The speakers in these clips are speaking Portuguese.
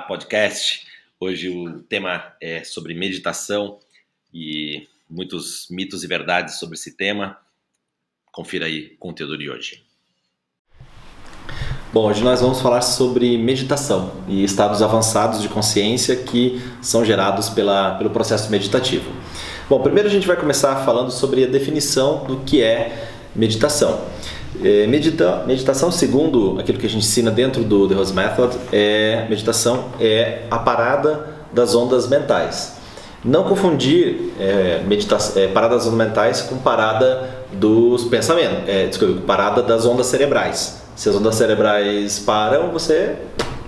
Podcast. Hoje o tema é sobre meditação e muitos mitos e verdades sobre esse tema. Confira aí o conteúdo de hoje. Bom, hoje nós vamos falar sobre meditação e estados avançados de consciência que são gerados pela, pelo processo meditativo. Bom, primeiro a gente vai começar falando sobre a definição do que é meditação. É, medita, meditação, segundo aquilo que a gente ensina dentro do The Rose Method, é meditação é a parada das ondas mentais. Não confundir é, é, parada das ondas mentais com parada dos pensamentos, é, desculpa, parada das ondas cerebrais. Se as ondas cerebrais param, você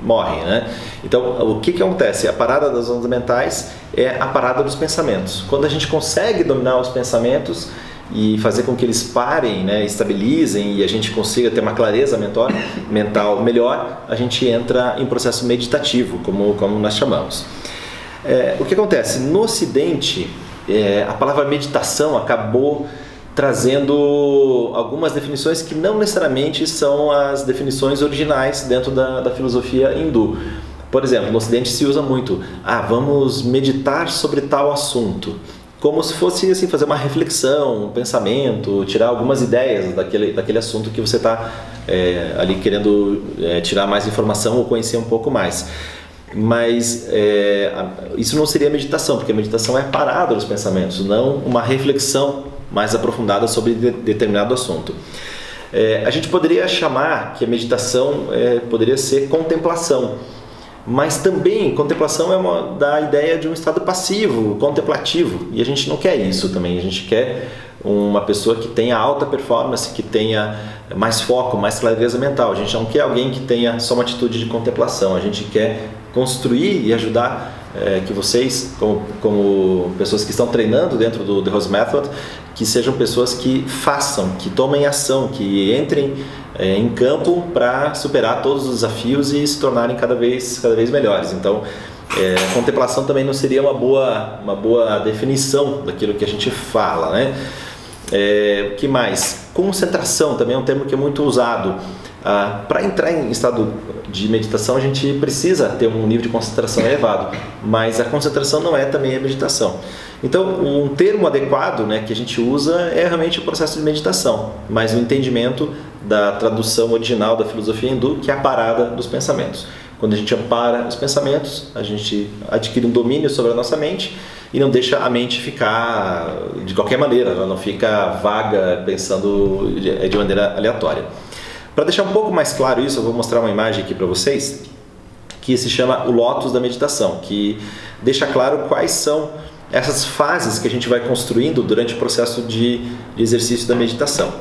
morre, né? Então, o que, que acontece? A parada das ondas mentais é a parada dos pensamentos. Quando a gente consegue dominar os pensamentos, e fazer com que eles parem, né, estabilizem e a gente consiga ter uma clareza mental, mental melhor, a gente entra em processo meditativo, como, como nós chamamos. É, o que acontece? No Ocidente, é, a palavra meditação acabou trazendo algumas definições que não necessariamente são as definições originais dentro da, da filosofia hindu. Por exemplo, no Ocidente se usa muito, ah, vamos meditar sobre tal assunto como se fosse assim fazer uma reflexão, um pensamento, tirar algumas ideias daquele, daquele assunto que você está é, ali querendo é, tirar mais informação ou conhecer um pouco mais. Mas é, isso não seria meditação, porque a meditação é parada dos pensamentos, não uma reflexão mais aprofundada sobre de, determinado assunto. É, a gente poderia chamar que a meditação é, poderia ser contemplação mas também contemplação é uma da ideia de um estado passivo, contemplativo, e a gente não quer isso também. A gente quer uma pessoa que tenha alta performance, que tenha mais foco, mais clareza mental. A gente não quer alguém que tenha só uma atitude de contemplação. A gente quer construir e ajudar é, que vocês, como, como pessoas que estão treinando dentro do The Rose Method, que sejam pessoas que façam, que tomem ação, que entrem é, em campo para superar todos os desafios e se tornarem cada vez, cada vez melhores. Então, é, contemplação também não seria uma boa, uma boa definição daquilo que a gente fala, né? É, que mais? Concentração também é um termo que é muito usado. Ah, para entrar em estado de meditação, a gente precisa ter um nível de concentração elevado, mas a concentração não é também a meditação. Então, um termo adequado né, que a gente usa é realmente o processo de meditação, mas o entendimento da tradução original da filosofia hindu, que é a parada dos pensamentos. Quando a gente ampara os pensamentos, a gente adquire um domínio sobre a nossa mente e não deixa a mente ficar de qualquer maneira, ela não fica vaga pensando de maneira aleatória. Para deixar um pouco mais claro isso, eu vou mostrar uma imagem aqui para vocês que se chama o Lotus da meditação, que deixa claro quais são essas fases que a gente vai construindo durante o processo de, de exercício da meditação.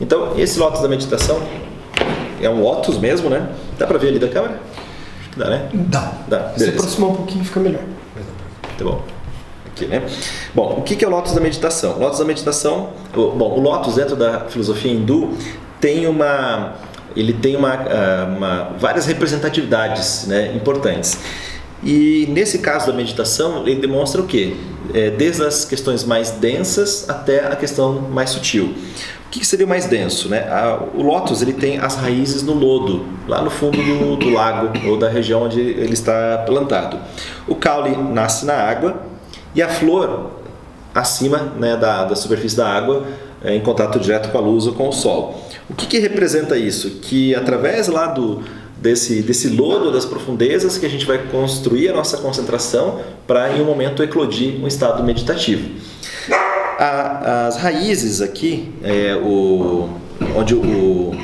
Então, esse Lotus da meditação é um Lotus mesmo, né? Dá para ver ali da câmera? Dá, né? Dá. Dá. Se aproximar um pouquinho fica melhor. Tá bom. Aqui, né? Bom, o que é o Lotus da meditação? O Lotus da meditação, bom, o Lotus dentro da filosofia hindu tem uma ele tem uma, ah, uma várias representatividades né, importantes. E nesse caso da meditação, ele demonstra o quê? É, desde as questões mais densas até a questão mais sutil. O que seria mais denso? Né? A, o lótus ele tem as raízes no lodo, lá no fundo do, do, lago ou da região onde ele está plantado. O caule nasce na água e a flor acima né, da, da superfície da água, é, em contato direto com a luz ou com o sol. O que, que representa isso? Que através lá do, desse, desse lodo das profundezas que a gente vai construir a nossa concentração para em um momento eclodir um estado meditativo. A, as raízes aqui, é, o, onde o,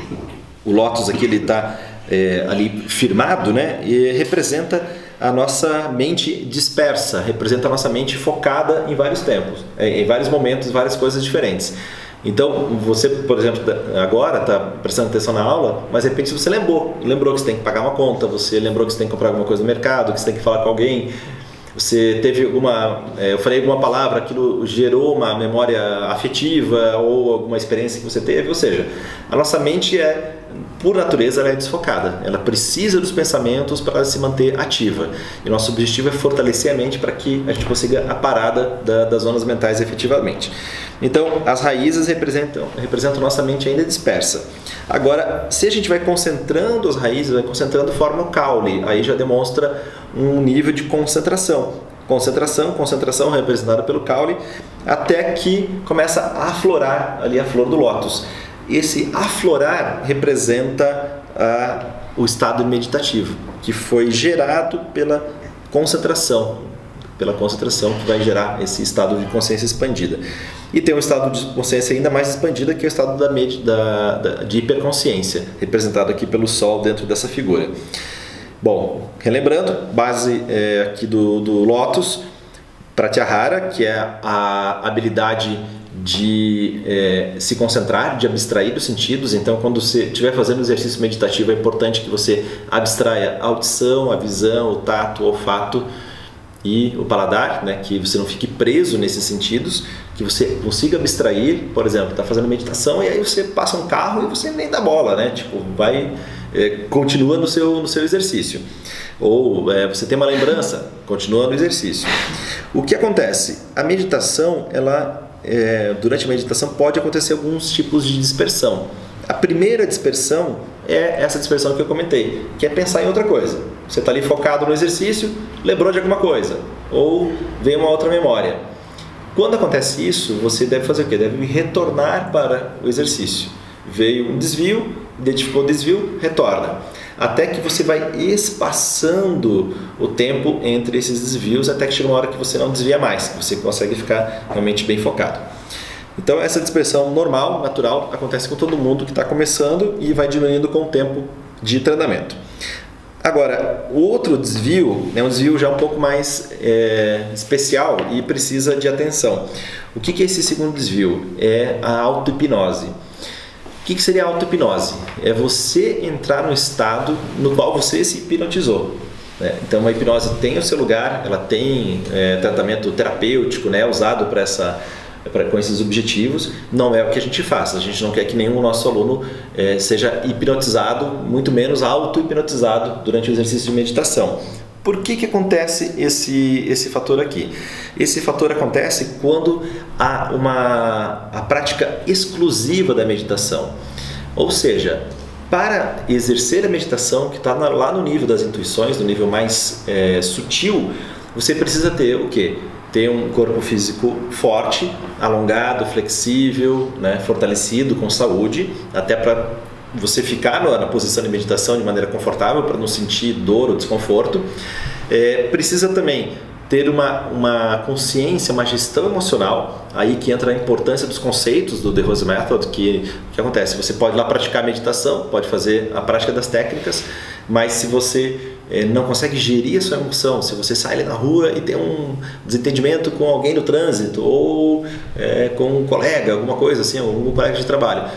o lótus aqui ele está é, ali firmado, né, e representa a nossa mente dispersa, representa a nossa mente focada em vários tempos, é, em vários momentos, várias coisas diferentes. Então, você, por exemplo, agora está prestando atenção na aula, mas de repente você lembrou, lembrou que você tem que pagar uma conta, você lembrou que você tem que comprar alguma coisa no mercado, que você tem que falar com alguém, você teve alguma, é, eu falei alguma palavra, aquilo gerou uma memória afetiva ou alguma experiência que você teve, ou seja, a nossa mente é por natureza ela é desfocada, ela precisa dos pensamentos para se manter ativa. E nosso objetivo é fortalecer a mente para que a gente consiga a parada da, das zonas mentais efetivamente. Então, as raízes representam, representam nossa mente ainda dispersa. Agora, se a gente vai concentrando as raízes, vai concentrando, forma o caule, aí já demonstra um nível de concentração. Concentração, concentração representada pelo caule, até que começa a aflorar ali a flor do lótus. Esse aflorar representa a, o estado meditativo, que foi gerado pela concentração, pela concentração que vai gerar esse estado de consciência expandida. E tem um estado de consciência ainda mais expandida, que é o estado da, da, da, de hiperconsciência, representado aqui pelo Sol dentro dessa figura. Bom, relembrando, base é, aqui do, do Lotus, Pratyahara, que é a habilidade de é, se concentrar, de abstrair dos sentidos. Então, quando você estiver fazendo exercício meditativo, é importante que você abstraia a audição, a visão, o tato, o olfato e o paladar, né? que você não fique preso nesses sentidos, que você consiga abstrair, por exemplo, está fazendo meditação e aí você passa um carro e você nem dá bola, né? Tipo, vai, é, continua no seu, no seu exercício. Ou é, você tem uma lembrança, continua no exercício. O que acontece? A meditação, ela, é, durante a meditação, pode acontecer alguns tipos de dispersão. A primeira dispersão é essa dispersão que eu comentei, que é pensar em outra coisa. Você está ali focado no exercício, lembrou de alguma coisa, ou vem uma outra memória. Quando acontece isso, você deve fazer o quê? Deve retornar para o exercício. Veio um desvio, identificou o desvio, retorna. Até que você vai espaçando o tempo entre esses desvios, até que chega uma hora que você não desvia mais, você consegue ficar realmente bem focado. Então, essa dispersão normal, natural, acontece com todo mundo que está começando e vai diminuindo com o tempo de treinamento. Agora, o outro desvio é um desvio já um pouco mais é, especial e precisa de atenção. O que, que é esse segundo desvio? É a auto-hipnose. O que, que seria auto-hipnose? É você entrar no estado no qual você se hipnotizou. Né? Então, a hipnose tem o seu lugar, ela tem é, tratamento terapêutico né, usado para essa para com esses objetivos, não é o que a gente faz. A gente não quer que nenhum nosso aluno é, seja hipnotizado, muito menos auto-hipnotizado durante o exercício de meditação. Por que, que acontece esse, esse fator aqui? Esse fator acontece quando há uma a prática exclusiva da meditação. Ou seja, para exercer a meditação, que está lá no nível das intuições, no nível mais é, sutil, você precisa ter o quê? ter um corpo físico forte, alongado, flexível, né, fortalecido, com saúde, até para você ficar na posição de meditação de maneira confortável, para não sentir dor ou desconforto. É, precisa também ter uma, uma consciência, uma gestão emocional, aí que entra a importância dos conceitos do The Rose Method, que, que acontece? Você pode lá praticar meditação, pode fazer a prática das técnicas, mas se você é, não consegue gerir a sua emoção, se você sai ali na rua e tem um desentendimento com alguém no trânsito ou é, com um colega, alguma coisa assim, algum colega de trabalho,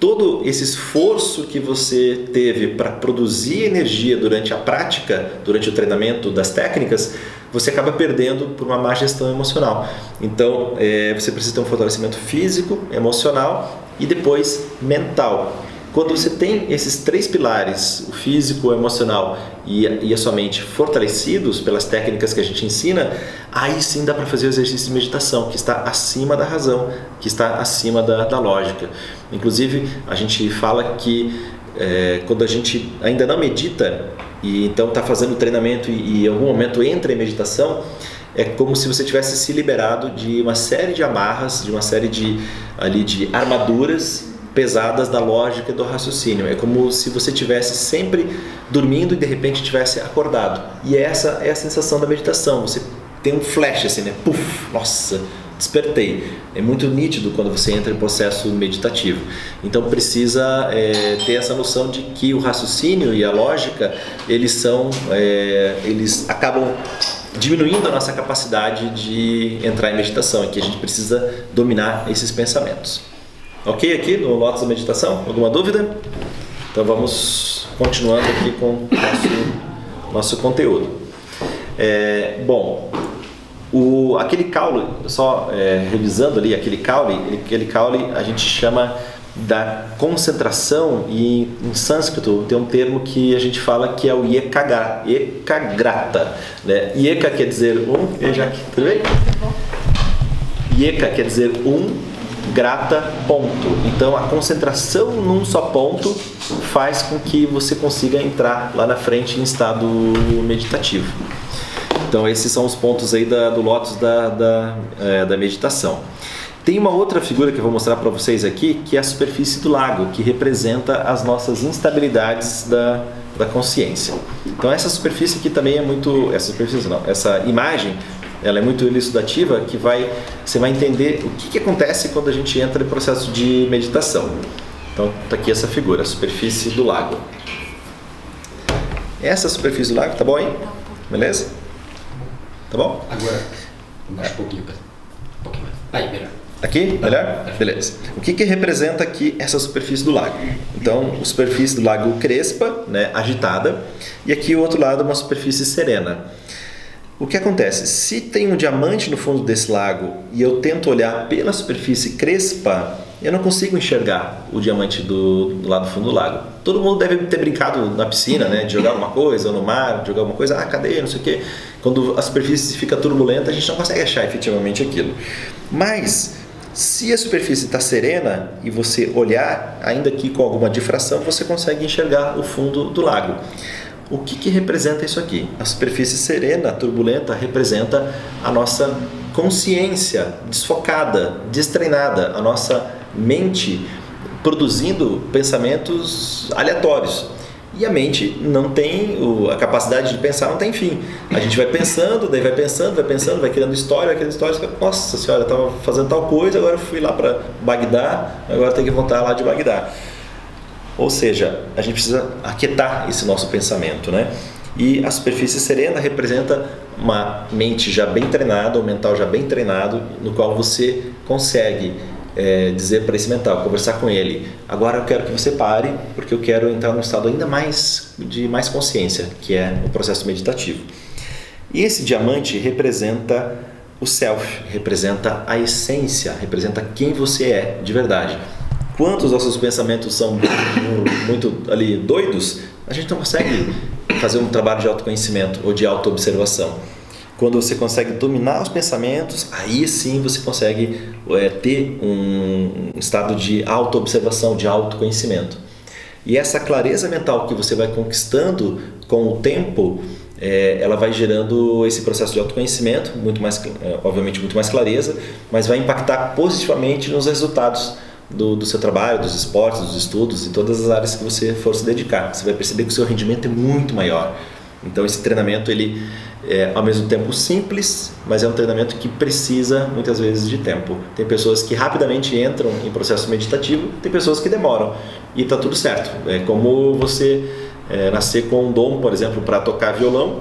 todo esse esforço que você teve para produzir energia durante a prática, durante o treinamento das técnicas, você acaba perdendo por uma má gestão emocional. Então, é, você precisa ter um fortalecimento físico, emocional e depois mental. Quando você tem esses três pilares, o físico, o emocional e a, e a sua mente fortalecidos pelas técnicas que a gente ensina, aí sim dá para fazer o exercício de meditação, que está acima da razão, que está acima da, da lógica. Inclusive, a gente fala que é, quando a gente ainda não medita e então está fazendo treinamento e, e em algum momento entra em meditação, é como se você tivesse se liberado de uma série de amarras, de uma série de ali de armaduras pesadas da lógica e do raciocínio. É como se você tivesse sempre dormindo e de repente tivesse acordado. E essa é a sensação da meditação. Você tem um flash assim, né? Puf, nossa, despertei. É muito nítido quando você entra em processo meditativo. Então precisa é, ter essa noção de que o raciocínio e a lógica eles são, é, eles acabam diminuindo a nossa capacidade de entrar em meditação e que a gente precisa dominar esses pensamentos. Ok aqui no Lotus da Meditação? Alguma dúvida? Então vamos continuando aqui com o nosso, nosso conteúdo. É, bom, o, aquele caule, só é, revisando ali, aquele caule, aquele caule a gente chama da concentração e em sânscrito tem um termo que a gente fala que é o ekagra, ekagrata. Né? Eka quer dizer um, e já tudo bem? Eka quer dizer um grata ponto. Então a concentração num só ponto faz com que você consiga entrar lá na frente em estado meditativo. Então esses são os pontos aí da, do Lotus da, da, é, da meditação. Tem uma outra figura que eu vou mostrar para vocês aqui, que é a superfície do lago, que representa as nossas instabilidades da, da consciência. Então essa superfície aqui também é muito, essa superfície não, essa imagem, ela é muito elucidativa, que vai, você vai entender o que, que acontece quando a gente entra em processo de meditação. Então está aqui essa figura, a superfície do lago. Essa superfície do lago, tá bom aí? Beleza? Tá bom? Agora, baixa um pouquinho, um pouquinho mais. Aí, melhor. Aqui? Melhor? Beleza. O que, que representa aqui essa superfície do lago? Então, a superfície do lago crespa, né, agitada, e aqui o outro lado uma superfície serena. O que acontece? Se tem um diamante no fundo desse lago e eu tento olhar pela superfície crespa, eu não consigo enxergar o diamante do, do lado do fundo do lago. Todo mundo deve ter brincado na piscina, né? De jogar alguma coisa, ou no mar, de jogar alguma coisa, ah, cadê? Não sei o quê. Quando a superfície fica turbulenta, a gente não consegue achar efetivamente aquilo. Mas, se a superfície está serena e você olhar, ainda que com alguma difração, você consegue enxergar o fundo do lago. O que, que representa isso aqui? A superfície serena, turbulenta, representa a nossa consciência desfocada, destreinada, a nossa mente produzindo pensamentos aleatórios. E a mente não tem, a capacidade de pensar não tem fim. A gente vai pensando, daí vai pensando, vai pensando, vai criando história, vai criando história. Nossa senhora, eu estava fazendo tal coisa, agora eu fui lá para Bagdá, agora tenho que voltar lá de Bagdá. Ou seja, a gente precisa aquietar esse nosso pensamento, né? E a superfície serena representa uma mente já bem treinada, um mental já bem treinado, no qual você consegue é, dizer para esse mental, conversar com ele, agora eu quero que você pare, porque eu quero entrar num estado ainda mais de mais consciência, que é o processo meditativo. E esse diamante representa o self, representa a essência, representa quem você é de verdade. Quantos os nossos pensamentos são muito ali doidos, a gente não consegue fazer um trabalho de autoconhecimento ou de autoobservação. Quando você consegue dominar os pensamentos, aí sim você consegue é, ter um estado de autoobservação, de autoconhecimento. E essa clareza mental que você vai conquistando com o tempo, é, ela vai gerando esse processo de autoconhecimento, muito mais, é, obviamente muito mais clareza, mas vai impactar positivamente nos resultados do, do, seu trabalho, dos esportes, dos estudos e todas as áreas que você for se dedicar. Você vai perceber que o seu rendimento é muito maior. Então esse treinamento ele é ao mesmo tempo simples, mas é um treinamento que precisa muitas vezes de tempo. Tem pessoas que rapidamente entram em processo meditativo, tem pessoas que demoram e está tudo certo. É como você é, nascer com um dom, por exemplo, para tocar violão.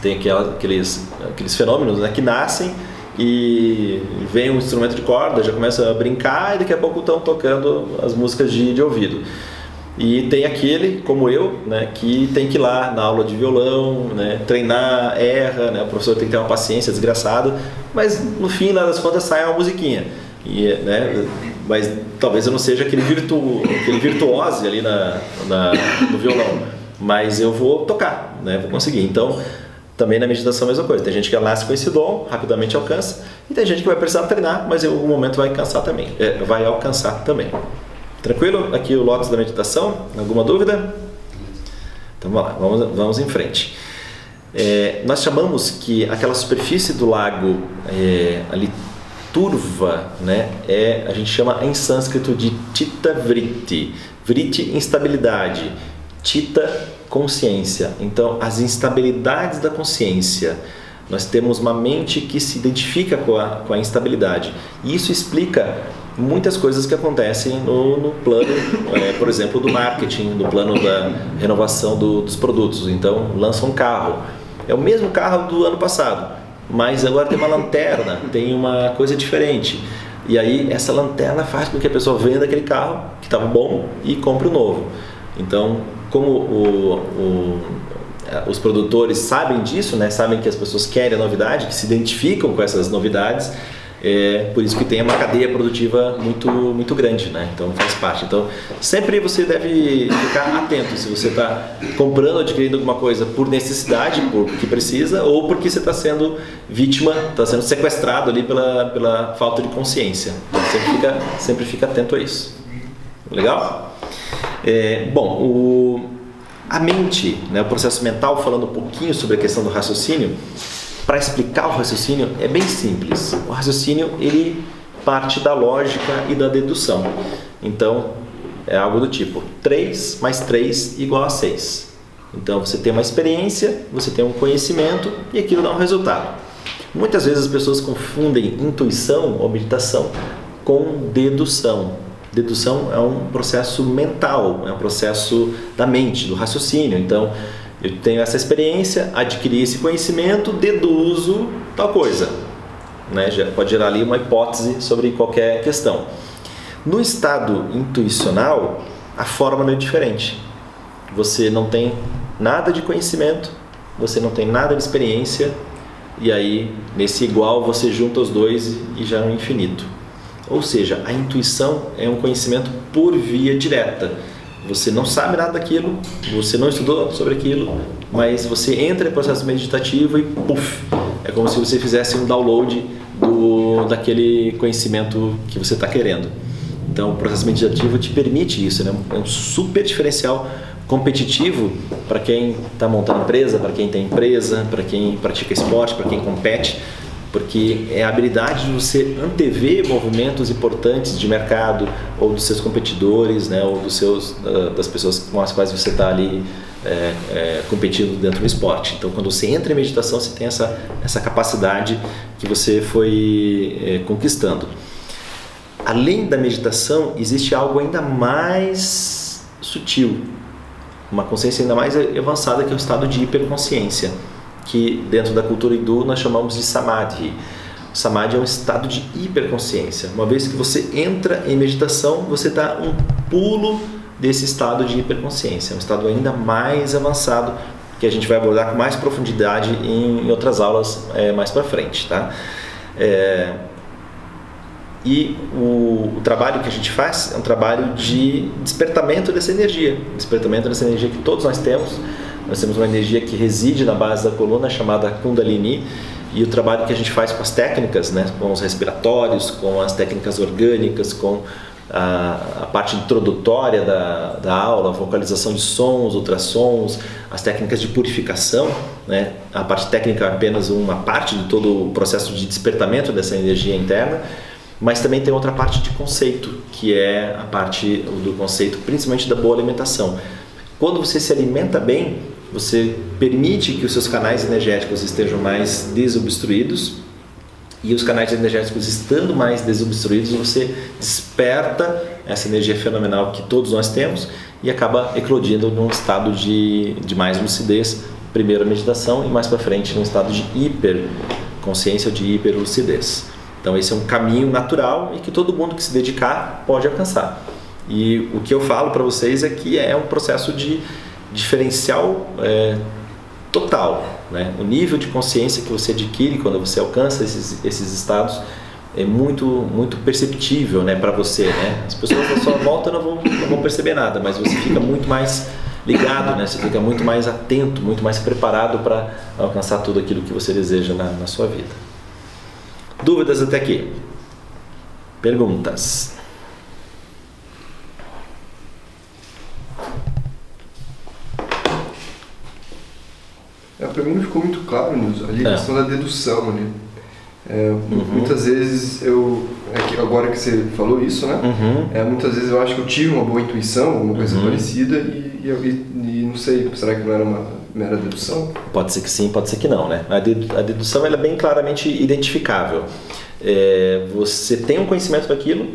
Tem aqueles, aqueles fenômenos né, que nascem e vem um instrumento de corda, já começa a brincar e daqui a pouco estão tocando as músicas de, de ouvido. E tem aquele, como eu, né, que tem que ir lá na aula de violão, né, treinar, erra, né, o professor tem que ter uma paciência desgraçada, mas no fim, lá das contas, sai uma musiquinha. E, né, mas talvez eu não seja aquele, virtu, aquele virtuose ali na, na, no violão, mas eu vou tocar, né, vou conseguir. Então, também na meditação a mesma coisa. Tem gente que nasce com esse dom, rapidamente alcança, e tem gente que vai precisar treinar, mas em algum momento vai cansar também, é, vai alcançar também. Tranquilo? Aqui o Lotus da meditação. Alguma dúvida? Então vamos lá, vamos, vamos em frente. É, nós chamamos que aquela superfície do lago é, ali turva, né, é, a gente chama em sânscrito de Tita Vritti. Vritti, instabilidade. Tita, consciência. Então, as instabilidades da consciência. Nós temos uma mente que se identifica com a, com a instabilidade. E isso explica muitas coisas que acontecem no, no plano, é, por exemplo, do marketing, do plano da renovação do, dos produtos. Então, lança um carro. É o mesmo carro do ano passado, mas agora tem uma lanterna, tem uma coisa diferente. E aí, essa lanterna faz com que a pessoa venda aquele carro que estava bom e compre o novo. Então, como o, o, os produtores sabem disso, né, sabem que as pessoas querem a novidade, que se identificam com essas novidades, é por isso que tem uma cadeia produtiva muito, muito grande, né? Então faz parte. Então sempre você deve ficar atento se você está comprando, adquirindo alguma coisa por necessidade, porque precisa, ou porque você está sendo vítima, está sendo sequestrado ali pela, pela falta de consciência. Então sempre fica, sempre fica atento a isso. Legal? É, bom, o A mente, né, o processo mental, falando um pouquinho sobre a questão do raciocínio, para explicar o raciocínio é bem simples. O raciocínio ele parte da lógica e da dedução. Então, é algo do tipo 3 mais 3 igual a 6. Então, você tem uma experiência, você tem um conhecimento e aquilo dá um resultado. Muitas vezes as pessoas confundem intuição ou meditação com dedução. Dedução é um processo mental, é um processo da mente, do raciocínio. Então, eu tenho essa experiência, adquiri esse conhecimento, deduzo tal coisa. Né? Pode gerar ali uma hipótese sobre qualquer questão. No estado intuicional, a forma é diferente. Você não tem nada de conhecimento, você não tem nada de experiência, e aí nesse igual você junta os dois e já é um infinito. Ou seja, a intuição é um conhecimento por via direta você não sabe nada daquilo, você não estudou sobre aquilo, mas você entra em processo meditativo e puff, é como se você fizesse um download do, daquele conhecimento que você está querendo. Então, o processo meditativo te permite isso, né? é um super diferencial competitivo para quem está montando empresa, para quem tem empresa, para quem pratica esporte, para quem compete porque é a habilidade de você antever movimentos importantes de mercado ou dos seus competidores, né, ou dos seus, das pessoas com as quais você está ali é, é, competindo dentro do esporte. Então, quando você entra em meditação, você tem essa, essa capacidade que você foi é, conquistando. Além da meditação, existe algo ainda mais sutil, uma consciência ainda mais avançada que é o estado de hiperconsciência que dentro da cultura hindu nós chamamos de samadhi. Samadhi é um estado de hiperconsciência. Uma vez que você entra em meditação, você dá um pulo desse estado de hiperconsciência, é um estado ainda mais avançado que a gente vai abordar com mais profundidade em outras aulas é, mais para frente, tá? É, e o, o, trabalho que a gente faz é um trabalho de despertamento dessa energia, despertamento dessa energia que todos nós temos nós temos uma energia que reside na base da coluna chamada Kundalini e o trabalho que a gente faz com as técnicas, né, com os respiratórios, com as técnicas orgânicas, com a, a parte introdutória da, da aula, a vocalização de sons, ultrassons, as técnicas de purificação, né, a parte técnica é apenas uma parte de todo o processo de despertamento dessa energia interna, mas também tem outra parte de conceito, que é a parte do conceito principalmente da boa alimentação. Quando você se alimenta bem, você permite que os seus canais energéticos estejam mais desobstruídos e os canais energéticos estando mais desobstruídos, você desperta essa energia fenomenal que todos nós temos e acaba eclodindo num estado de, de mais lucidez, primeiro a meditação e mais para frente num estado de hiper consciência de hiper lucidez. Então esse é um caminho natural e que todo mundo que se dedicar pode alcançar. E o que eu falo para vocês é que é um processo de diferencial é, total. Né? O nível de consciência que você adquire quando você alcança esses, esses estados é muito muito perceptível né, para você. Né? As pessoas da sua volta não vão, não vão perceber nada, mas você fica muito mais ligado, né? você fica muito mais atento, muito mais preparado para alcançar tudo aquilo que você deseja na, na sua vida. Dúvidas até aqui? Perguntas? Para mim não ficou muito claro, Nilson, ali a é. questão da dedução ali. É, uhum. Muitas vezes eu. É agora que você falou isso, né? Uhum. É, muitas vezes eu acho que eu tive uma boa intuição, alguma coisa uhum. parecida, e, e, e, não sei, será que não era uma mera dedução? Pode ser que sim, pode ser que não, né? A dedução ela é bem claramente identificável. É, você tem um conhecimento daquilo,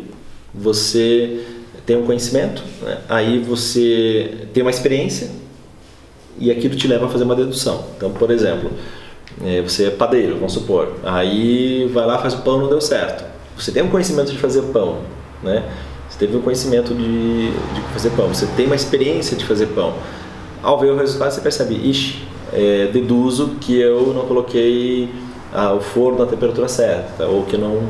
você tem um conhecimento, né? aí você tem uma experiência, e aquilo te leva a fazer uma dedução. Então, por exemplo, é, você é padeiro, vamos supor, aí vai lá faz o pão não deu certo. Você tem um conhecimento de fazer pão, né? Você teve um conhecimento de, de fazer pão, você tem uma experiência de fazer pão. Ao ver o resultado, você percebe, ixi, é, deduzo que eu não coloquei ah, o forno na temperatura certa, ou que não,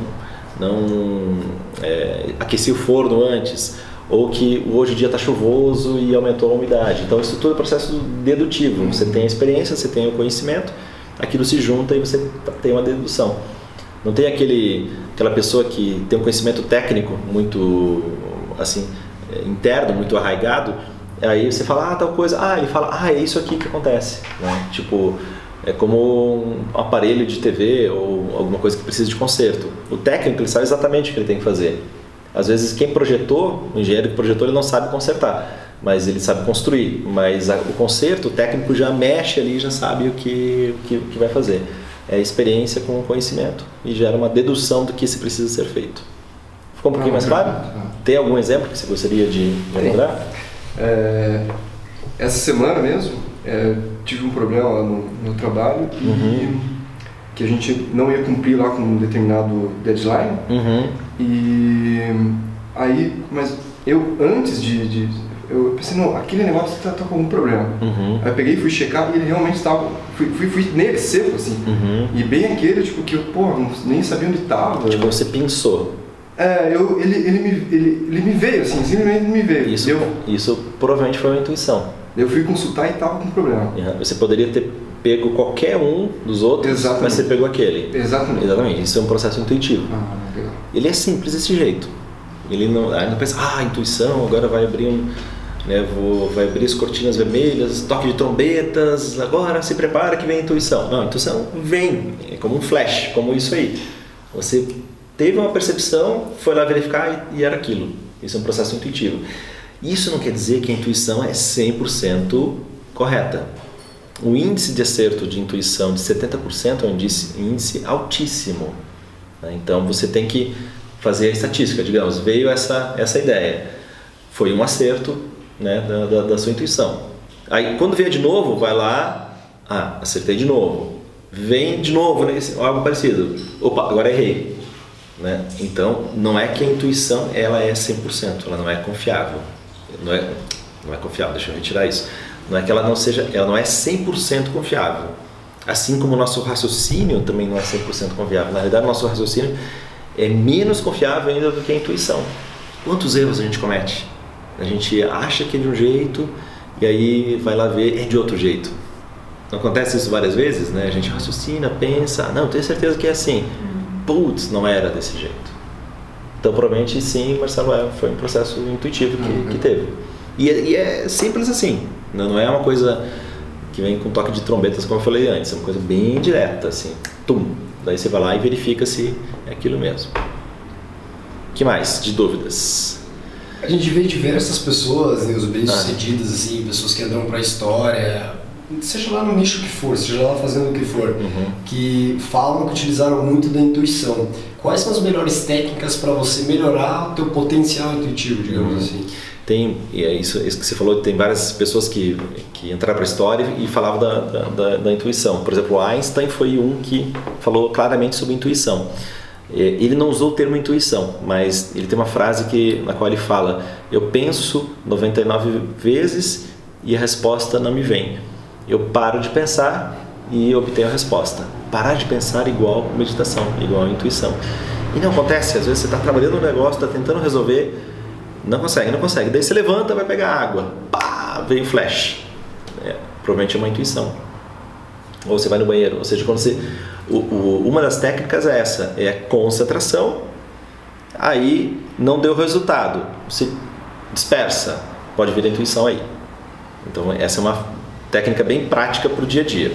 não é, aqueci o forno antes, ou que hoje o dia está chuvoso e aumentou a umidade. Então isso tudo é processo dedutivo. Você tem a experiência, você tem o conhecimento, aquilo se junta e você tem uma dedução. Não tem aquele aquela pessoa que tem um conhecimento técnico muito assim interno, muito arraigado Aí você fala, ah, tal coisa. Ah, ele fala, ah, é isso aqui que acontece. Né? Tipo, é como um aparelho de TV ou alguma coisa que precisa de conserto. O técnico ele sabe exatamente o que ele tem que fazer. Às vezes quem projetou, o engenheiro que projetou, ele não sabe consertar, mas ele sabe construir. Mas a, o conserto, o técnico já mexe ali, já sabe o que, o que, o que vai fazer. É experiência com conhecimento e gera uma dedução do que se precisa ser feito. Ficou um pouquinho mais claro? Tem algum exemplo que você gostaria de lembrar? É, essa semana mesmo, é, tive um problema lá no, no trabalho uhum. e que a gente não ia cumprir lá com um determinado deadline. Uhum. E aí, mas eu antes de, de eu pensei, não, aquele negócio tá, tá com algum problema. Uhum. Aí eu peguei, fui checar e ele realmente estava. Fui, fui, fui nele seco, assim. Uhum. E bem aquele, tipo, que eu, pô, nem sabia onde estava. Tipo, você pensou. É, eu, ele, ele, me, ele, ele me veio, assim, simplesmente me veio. Isso, eu, isso provavelmente foi uma intuição. Eu fui consultar e tava com problema. Uhum. Você poderia ter pego qualquer um dos outros, Exatamente. mas você pegou aquele. Exatamente. Exatamente. Isso é um processo intuitivo. Ah, legal. Ele é simples desse jeito. Ele não, não pensa, ah, intuição, agora vai abrir um, né, vou, vai abrir as cortinas vermelhas, toque de trombetas, agora se prepara que vem a intuição. Não, a intuição vem, é como um flash, como isso aí. Você teve uma percepção, foi lá verificar e, e era aquilo. Isso é um processo intuitivo. Isso não quer dizer que a intuição é 100% correta. O índice de acerto de intuição de 70% é um índice, índice altíssimo. Né? Então você tem que fazer a estatística, digamos, veio essa, essa ideia, foi um acerto né, da, da, da sua intuição. Aí quando vier de novo, vai lá, ah, acertei de novo. Vem de novo, né, algo parecido. Opa, agora errei. Né? Então, não é que a intuição ela é 100%, ela não é confiável. Não é, não é confiável, deixa eu retirar isso. Não é que ela não seja, ela não é 100% confiável. Assim como o nosso raciocínio também não é 100% confiável. Na realidade, o nosso raciocínio é menos confiável ainda do que a intuição. Quantos erros a gente comete? A gente acha que é de um jeito e aí vai lá ver é de outro jeito. Não acontece isso várias vezes, né? A gente raciocina, pensa, não, tenho certeza que é assim putz, não era desse jeito. Então, provavelmente, sim, Marcelo, é, foi um processo intuitivo que, uhum. que teve. E, é, e, é simples assim, não é uma coisa que vem com toque de trombetas, como eu falei antes, é uma coisa bem direta, assim, tum. Daí você vai lá e verifica se é aquilo mesmo. que mais de dúvidas? A gente vê diversas pessoas, né, os bem-sucedidas, ah. assim, pessoas que andam para a história, seja lá no nicho que for, seja lá fazendo o que for, uhum. que falam que utilizaram muito da intuição. Quais são as melhores técnicas para você melhorar o teu potencial intuitivo, digamos uhum. assim? Tem, e é isso, isso que você falou, tem várias pessoas que, que entraram para a história e falavam da, da, da, da, intuição. Por exemplo, Einstein foi um que falou claramente sobre intuição. Ele não usou o termo intuição, mas ele tem uma frase que, na qual ele fala: Eu penso 99 vezes e a resposta não me vem eu paro de pensar e obtenho a resposta. Parar de pensar igual meditação, igual intuição. E não acontece, às vezes você está trabalhando no negócio, está tentando resolver, não consegue, não consegue. Daí você levanta, vai pegar água, pá, vem flash. É, provavelmente é uma intuição. Ou você vai no banheiro, ou seja, quando você, o, o, uma das técnicas é essa, é a concentração. Aí não deu resultado, você dispersa, pode vir a intuição aí. Então essa é uma técnica bem prática para o dia a dia.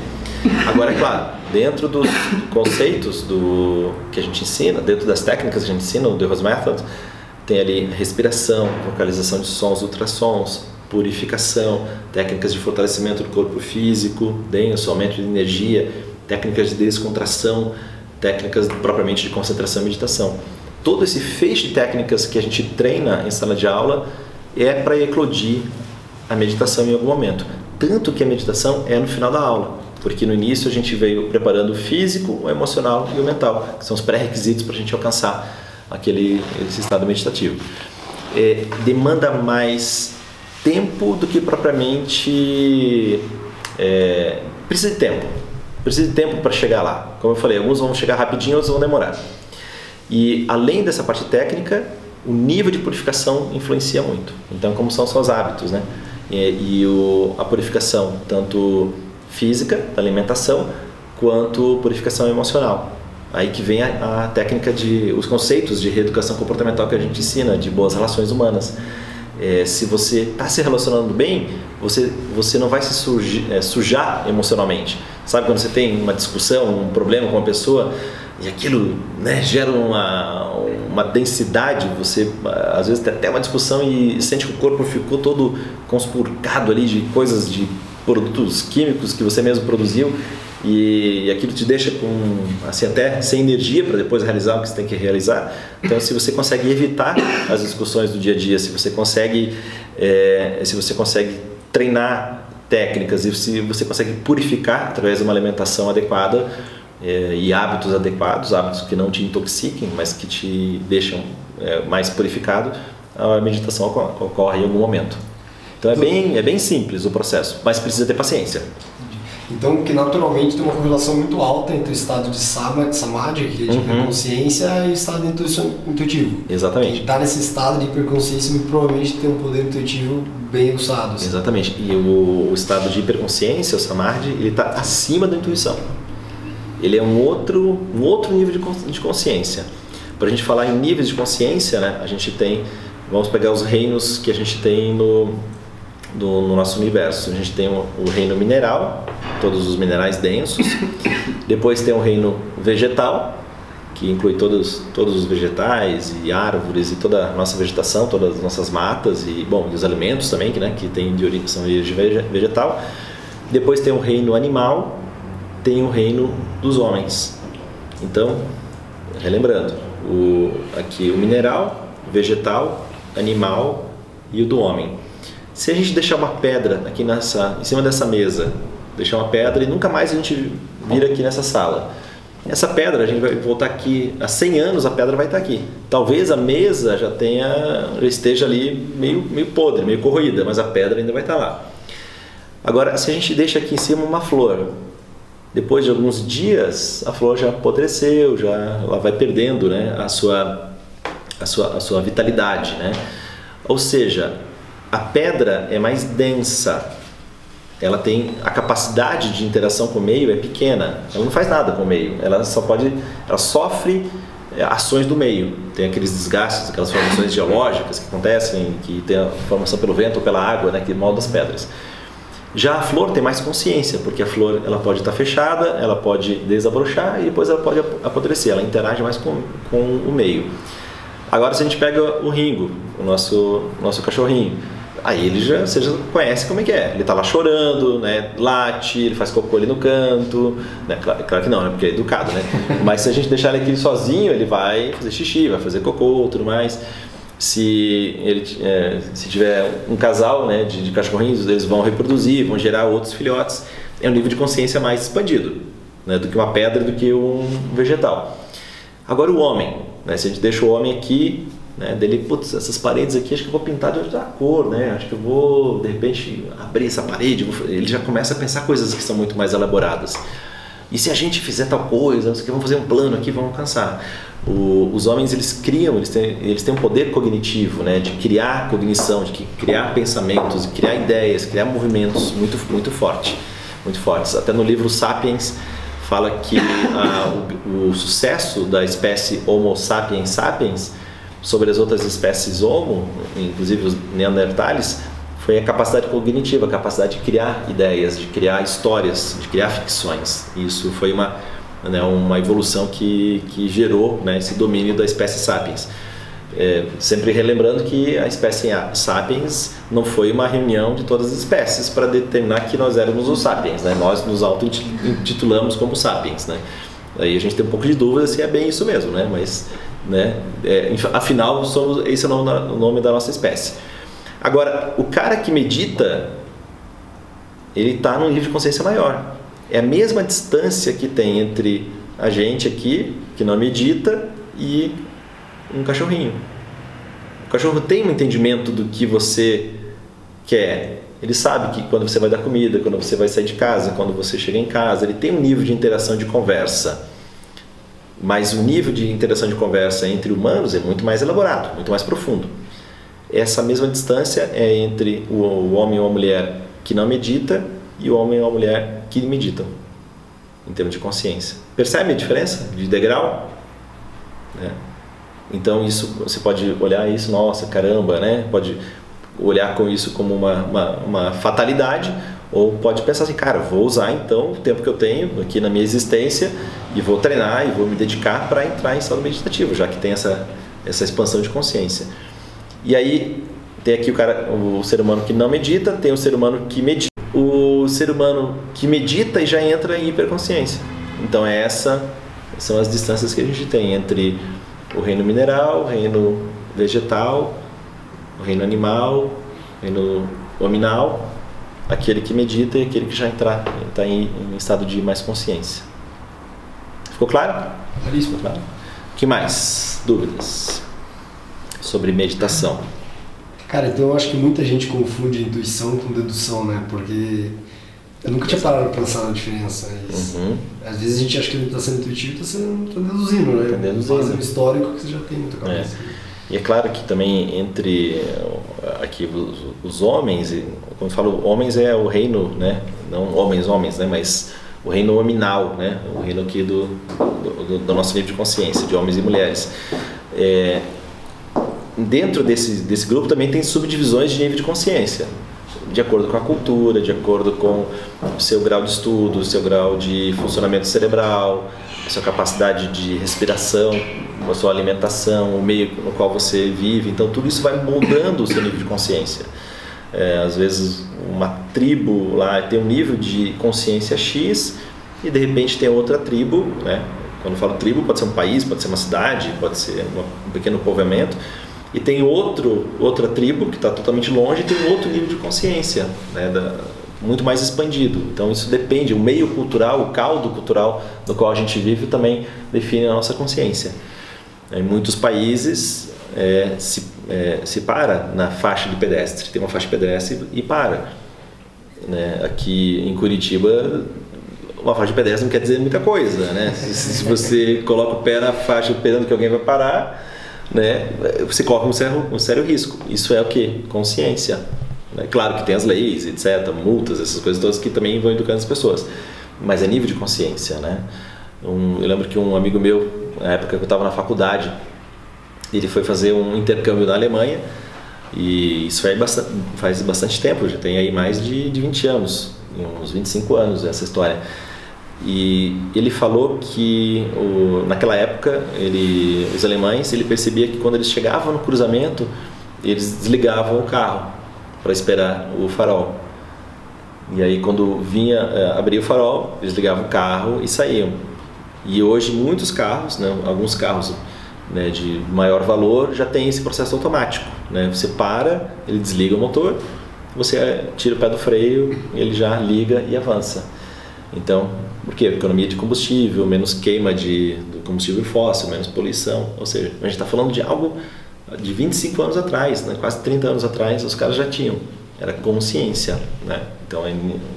Agora, é claro, dentro dos conceitos do que a gente ensina, dentro das técnicas que a gente ensina, o Rose Method, tem ali respiração, vocalização de sons, ultrassons, purificação, técnicas de fortalecimento do corpo físico, denso, aumento de energia, técnicas de descontração, técnicas propriamente de concentração e meditação. Todo esse feixe de técnicas que a gente treina em sala de aula é para eclodir a meditação em algum momento. Tanto que a meditação é no final da aula, porque no início a gente veio preparando o físico, o emocional e o mental, que são os pré-requisitos para a gente alcançar aquele esse estado meditativo. É, demanda mais tempo do que propriamente é, precisa de tempo. Precisa de tempo para chegar lá. Como eu falei, alguns vão chegar rapidinho, outros vão demorar. E além dessa parte técnica, o nível de purificação influencia muito. Então, como são seus hábitos, né? E, e o, a purificação tanto física, da alimentação, quanto purificação emocional. Aí que vem a, a, técnica de os conceitos de reeducação comportamental que a gente ensina, de boas relações humanas. é, se você está se relacionando bem, você, você não vai se é, sujar emocionalmente. Sabe quando você tem uma discussão, um problema com uma pessoa e aquilo né, gera uma, uma densidade, você às vezes tem até uma discussão e sente que o corpo ficou todo conspurcado ali de coisas, de produtos químicos que você mesmo produziu e, aquilo te deixa com assim até sem energia para depois realizar o que você tem que realizar. Então, se você consegue evitar as discussões do dia a dia, se você consegue, é, se você consegue treinar técnicas e se você consegue purificar através de uma alimentação adequada é, e hábitos adequados, hábitos que não te intoxiquem, mas que te deixam é, mais purificado, a meditação ocorre em algum momento. Então é bem, é bem simples o processo, mas precisa ter paciência. Então, que naturalmente tem uma correlação muito alta entre o estado de samadhi, que é de uhum. hiperconsciência, e o estado intuitivo. Exatamente. Quem está nesse estado de hiperconsciência provavelmente tem um poder intuitivo bem aguçado. Assim. Exatamente. E o, o, estado de hiperconsciência, o samadhi, ele está acima da intuição. Ele é um outro, um outro nível de, consciência. Para a gente falar em níveis de consciência, né, a gente tem, vamos pegar os reinos que a gente tem no, do, no nosso universo. A gente tem o, o, reino mineral, todos os minerais densos. Depois tem o reino vegetal, que inclui todos, todos os vegetais e árvores e toda a nossa vegetação, todas as nossas matas e, bom, e os alimentos também, que, né, que tem de origem, são de origem vegetal. Depois tem o reino animal, tem o reino dos homens. Então, relembrando, o, aqui o mineral, vegetal, animal e o do homem. Se a gente deixar uma pedra aqui nessa, em cima dessa mesa, deixar uma pedra e nunca mais a gente vir aqui nessa sala. Essa pedra, a gente vai voltar aqui, há 100 anos a pedra vai estar aqui. Talvez a mesa já tenha, já esteja ali meio, meio podre, meio corroída, mas a pedra ainda vai estar lá. Agora, se a gente deixa aqui em cima uma flor, depois de alguns dias a flor já apodreceu, já ela vai perdendo né, a, sua, a, sua, a sua vitalidade. Né? Ou seja, a pedra é mais densa, ela tem a capacidade de interação com o meio é pequena, ela não faz nada com o meio, ela só pode, ela sofre é, ações do meio, tem aqueles desgastes, aquelas formações geológicas que acontecem, que tem a formação pelo vento ou pela água, né, que molda as pedras. Já a flor tem mais consciência, porque a flor ela pode estar fechada, ela pode desabrochar e depois ela pode apodrecer, ela interage mais com, com o meio. Agora, se a gente pega o Ringo, o nosso, nosso cachorrinho, Aí ele já, você já conhece como é que é. Ele tá lá chorando, né? Late, ele faz cocô ali no canto. Né? Claro, claro, que não, né? Porque é educado, né? Mas se a gente deixar ele aqui sozinho, ele vai fazer xixi, vai fazer cocô, tudo mais. Se ele é, se tiver um casal né, de, de cachorrinhos, eles vão reproduzir, vão gerar outros filhotes. É um nível de consciência mais expandido né, do que uma pedra, do que um vegetal. Agora o homem, né, se a gente deixa o homem aqui né? Dele, putz, essas paredes aqui acho que eu vou pintar de outra cor, né? Acho que eu vou, de repente, abrir essa parede. Ele já começa a pensar coisas que são muito mais elaboradas. E se a gente fizer tal coisa, que, vamos fazer um plano aqui, vamos alcançar. O, os homens, eles criam, eles têm, eles têm um poder cognitivo, né? De criar cognição, de criar pensamentos, de criar ideias, criar movimentos muito, muito forte, muito fortes. Até no livro Sapiens, fala que a, o, o sucesso da espécie Homo sapiens sapiens sobre as outras espécies Homo, inclusive os Neandertales, foi a capacidade cognitiva, a capacidade de criar ideias, de criar histórias, de criar ficções. Isso foi uma, né, uma evolução que, que gerou né, esse domínio da espécie Sapiens. É, sempre relembrando que a espécie Sapiens não foi uma reunião de todas as espécies para determinar que nós éramos os Sapiens, né? nós nos auto-intitulamos como Sapiens. Né? Aí a gente tem um pouco de dúvida se é bem isso mesmo, né? mas né? É, afinal, somos, esse é o nome, da nossa espécie. Agora, o cara que medita, ele está num nível de consciência maior. É a mesma distância que tem entre a gente aqui, que não medita, e um cachorrinho. O cachorro tem um entendimento do que você quer. Ele sabe que quando você vai dar comida, quando você vai sair de casa, quando você chega em casa, ele tem um nível de interação de conversa mas o nível de interação de conversa entre humanos é muito mais elaborado, muito mais profundo. Essa mesma distância é entre o homem ou a mulher que não medita e o homem ou a mulher que meditam, em termos de consciência. Percebe a diferença de degrau? Né? Então isso você pode olhar isso, nossa, caramba, né? Pode olhar com isso como uma, uma, uma, fatalidade, ou pode pensar assim, cara, vou usar então o tempo que eu tenho aqui na minha existência e vou treinar e vou me dedicar para entrar em estado meditativo, já que tem essa, essa expansão de consciência. E aí tem aqui o cara, o ser humano que não medita, tem o ser humano que medita. O ser humano que medita e já entra em hiperconsciência. Então é essa são as distâncias que a gente tem entre o reino mineral, o reino vegetal, o reino animal, o reino nominal, aquele que medita e aquele que já está tá em, em, estado de mais consciência. Ficou claro? Claríssimo. Claro. O que mais? Dúvidas sobre meditação? Cara, então eu acho que muita gente confunde intuição com dedução, né? Porque eu nunca tinha parado para pensar na diferença. Mas uhum. Às vezes a gente acha que está sendo intuitivo e está tá deduzindo, né? Está deduzindo. Fazendo histórico que você já tem muita cabeça. É. E é claro que também entre aqui os, os homens, quando eu falo homens é o reino, né? Não homens, homens, né? Mas o reino nominal, né? O reino aqui do, do, do nosso nível de consciência, de homens e mulheres. É, dentro desse, desse grupo também tem subdivisões de nível de consciência, de acordo com a cultura, de acordo com o seu grau de estudo, o seu grau de funcionamento cerebral, a sua capacidade de respiração, a sua alimentação, o meio no qual você vive. Então, tudo isso vai moldando o seu nível de consciência. É, às vezes, uma tribo lá tem um nível de consciência X e de repente tem outra tribo, né? Quando eu falo tribo, pode ser um país, pode ser uma cidade, pode ser um pequeno povoamento, e tem outro, outra tribo que está totalmente longe e tem outro nível de consciência, né? Da, muito mais expandido. Então isso depende, o meio cultural, o caldo cultural no qual a gente vive também define a nossa consciência. Em muitos países é, se, é, se para na faixa de pedestre, tem uma faixa de pedestre e para. Né? Aqui em Curitiba, uma faixa de pedestre não quer dizer muita coisa. Né? Se, se você coloca o pé na faixa esperando que alguém vai parar, né? você corre um sério, um sério risco. Isso é o que? Consciência. Né? Claro que tem as leis, etc., multas, essas coisas todas que também vão educando as pessoas. Mas é nível de consciência. Né? Um, eu lembro que um amigo meu, na época que eu estava na faculdade, ele foi fazer um intercâmbio na Alemanha e isso faz bastante, faz bastante tempo, já tem aí mais de, de 20 anos, uns 25 anos essa história. E ele falou que o, naquela época ele, os alemães ele percebia que quando eles chegavam no cruzamento eles desligavam o carro para esperar o farol. E aí quando vinha eh, abrir o farol eles ligavam o carro e saíam. E hoje muitos carros, né, alguns carros né, de maior valor já tem esse processo automático. Né? Você para, ele desliga o motor, você tira o pé do freio, ele já liga e avança. Então, por quê? Economia de combustível, menos queima de do combustível fóssil, menos poluição. Ou seja, a gente está falando de algo de 25 anos atrás, né? quase 30 anos atrás, os caras já tinham. Era consciência. Né? Então,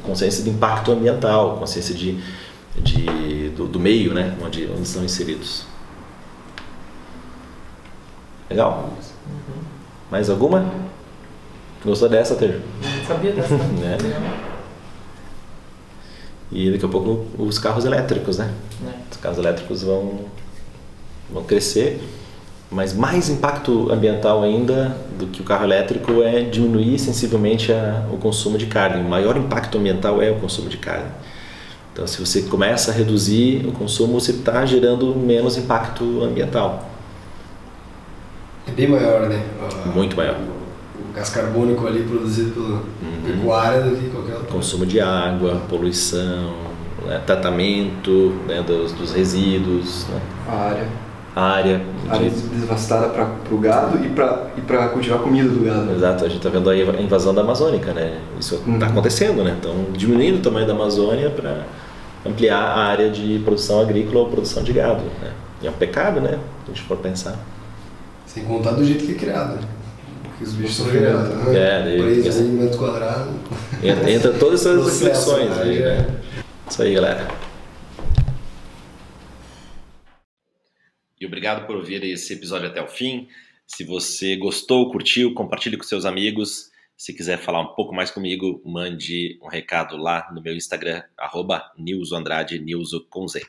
consciência de impacto ambiental, consciência de de, do, do meio né, onde, onde estão inseridos. Legal? Uhum. Mais alguma? Gostou dessa, Ter? Sabia dessa. é. E daqui a pouco os carros elétricos, né? É. Os carros elétricos vão, vão crescer, mas mais impacto ambiental ainda do que o carro elétrico é diminuir sensivelmente a, o consumo de carne. O maior impacto ambiental é o consumo de carne. Então, se você começa a reduzir o consumo, você está gerando menos impacto ambiental. É bem maior, né? Muito maior. O gás carbônico ali produzido pela uhum. pecuária do que. Consumo de água, poluição, né? tratamento né? dos, dos resíduos. Né? A área. A área. área de... devastada para o gado e para e cultivar comida do gado. Exato, a gente está vendo aí a invasão da Amazônica, né? Isso está uhum. acontecendo, né? Estão diminuindo o tamanho da Amazônia para ampliar a área de produção agrícola ou produção de gado. Né? E é um pecado, né? Se a gente for pensar. Sem contar do jeito que é criado. Né? Porque os bichos são criados. Né? É, daí, Presos em metro quadrado. Entra, entra todas essas reflexões aí, né? É. Isso aí, galera. E obrigado por ouvir esse episódio até o fim. Se você gostou, curtiu, compartilhe com seus amigos. Se quiser falar um pouco mais comigo, mande um recado lá no meu Instagram, arroba Andrade, com Z.